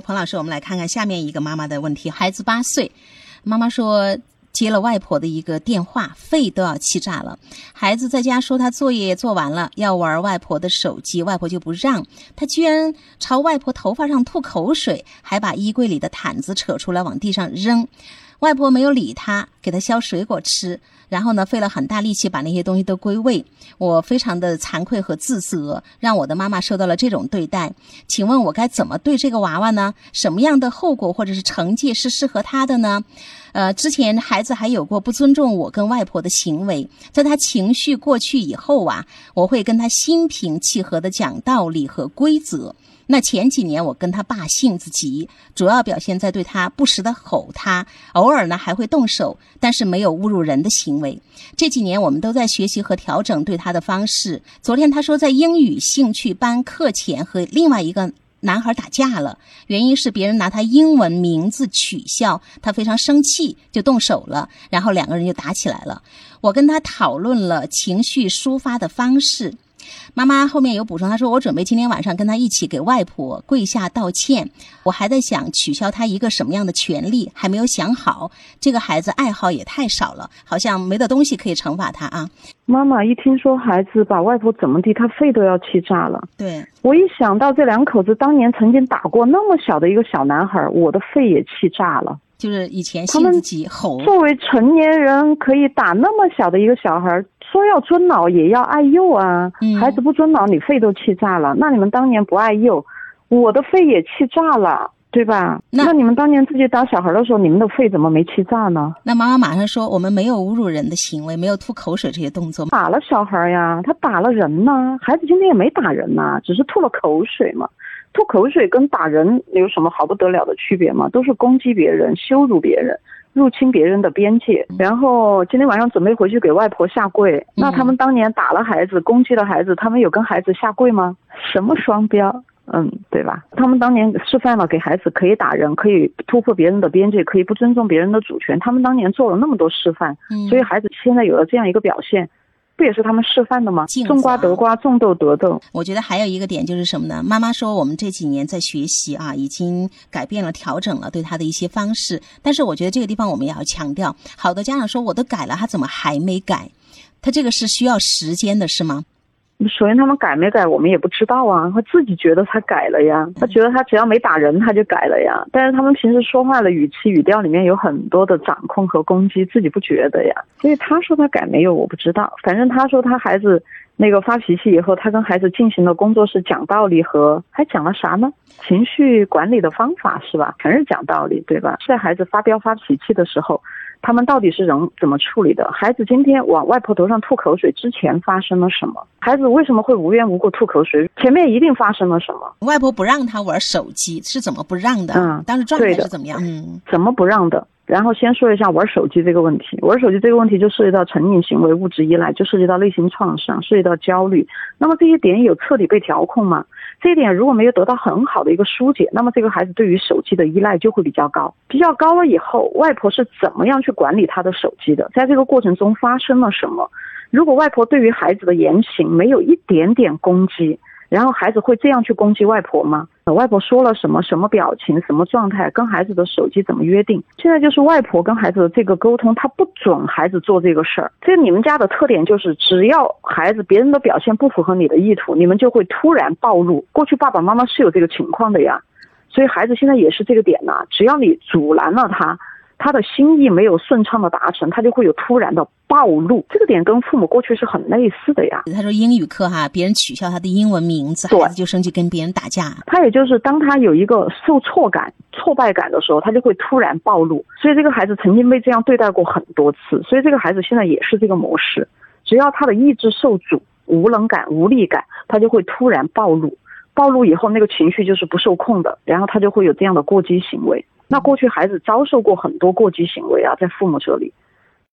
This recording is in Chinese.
彭老师，我们来看看下面一个妈妈的问题。孩子八岁，妈妈说接了外婆的一个电话，肺都要气炸了。孩子在家说他作业做完了，要玩外婆的手机，外婆就不让。他居然朝外婆头发上吐口水，还把衣柜里的毯子扯出来往地上扔。外婆没有理他，给他削水果吃，然后呢，费了很大力气把那些东西都归位。我非常的惭愧和自责，让我的妈妈受到了这种对待。请问我该怎么对这个娃娃呢？什么样的后果或者是惩戒是适合他的呢？呃，之前孩子还有过不尊重我跟外婆的行为，在他情绪过去以后啊，我会跟他心平气和的讲道理和规则。那前几年我跟他爸性子急，主要表现在对他不时的吼他，偶尔呢还会动手，但是没有侮辱人的行为。这几年我们都在学习和调整对他的方式。昨天他说在英语兴趣班课前和另外一个男孩打架了，原因是别人拿他英文名字取笑，他非常生气就动手了，然后两个人就打起来了。我跟他讨论了情绪抒发的方式。妈妈后面有补充，她说我准备今天晚上跟她一起给外婆跪下道歉。我还在想取消她一个什么样的权利，还没有想好。这个孩子爱好也太少了，好像没的东西可以惩罚他啊。妈妈一听说孩子把外婆怎么地，她肺都要气炸了。对我一想到这两口子当年曾经打过那么小的一个小男孩，我的肺也气炸了。就是以前性子急吼，作为成年人可以打那么小的一个小孩。说要尊老也要爱幼啊，孩子不尊老，你肺都气炸了。那你们当年不爱幼，我的肺也气炸了，对吧？那你们当年自己打小孩的时候，你们的肺怎么没气炸呢？那妈妈马上说，我们没有侮辱人的行为，没有吐口水这些动作。打了小孩呀，他打了人呢。孩子今天也没打人呐，只是吐了口水嘛。吐口水跟打人有什么好不得了的区别吗？都是攻击别人、羞辱别人。入侵别人的边界，然后今天晚上准备回去给外婆下跪。那他们当年打了孩子，攻击了孩子，他们有跟孩子下跪吗？什么双标？嗯，对吧？他们当年示范了给孩子可以打人，可以突破别人的边界，可以不尊重别人的主权。他们当年做了那么多示范，所以孩子现在有了这样一个表现。不也是他们示范的吗？种瓜得瓜，种豆得豆。我觉得还有一个点就是什么呢？妈妈说我们这几年在学习啊，已经改变了、调整了对他的一些方式。但是我觉得这个地方我们也要强调，好多家长说我都改了，他怎么还没改？他这个是需要时间的，是吗？首先，他们改没改，我们也不知道啊。他自己觉得他改了呀，他觉得他只要没打人，他就改了呀。但是他们平时说话的语气、语调里面有很多的掌控和攻击，自己不觉得呀。所以他说他改没有，我不知道。反正他说他孩子那个发脾气以后，他跟孩子进行了工作室讲道理和还讲了啥呢？情绪管理的方法是吧？全是讲道理，对吧？在孩子发飙发脾气的时候。他们到底是人怎么处理的？孩子今天往外婆头上吐口水之前发生了什么？孩子为什么会无缘无故吐口水？前面一定发生了什么？外婆不让他玩手机是怎么不让的？嗯，当时状态是怎么样？嗯，怎么不让的？然后先说一下玩手机这个问题。玩手机这个问题就涉及到成瘾行为、物质依赖，就涉及到内心创伤，涉及到焦虑。那么这些点有彻底被调控吗？这一点如果没有得到很好的一个疏解，那么这个孩子对于手机的依赖就会比较高，比较高了以后，外婆是怎么样去管理他的手机的？在这个过程中发生了什么？如果外婆对于孩子的言行没有一点点攻击。然后孩子会这样去攻击外婆吗？外婆说了什么？什么表情？什么状态？跟孩子的手机怎么约定？现在就是外婆跟孩子的这个沟通，他不准孩子做这个事儿。这你们家的特点就是，只要孩子别人的表现不符合你的意图，你们就会突然暴露。过去爸爸妈妈是有这个情况的呀，所以孩子现在也是这个点呐。只要你阻拦了他。他的心意没有顺畅的达成，他就会有突然的暴露。这个点跟父母过去是很类似的呀。他说英语课哈，别人取笑他的英文名字，孩子就生气跟别人打架。他也就是当他有一个受挫感、挫败感的时候，他就会突然暴露。所以这个孩子曾经被这样对待过很多次，所以这个孩子现在也是这个模式。只要他的意志受阻、无能感、无力感，他就会突然暴露。暴露以后，那个情绪就是不受控的，然后他就会有这样的过激行为。那过去孩子遭受过很多过激行为啊，在父母这里，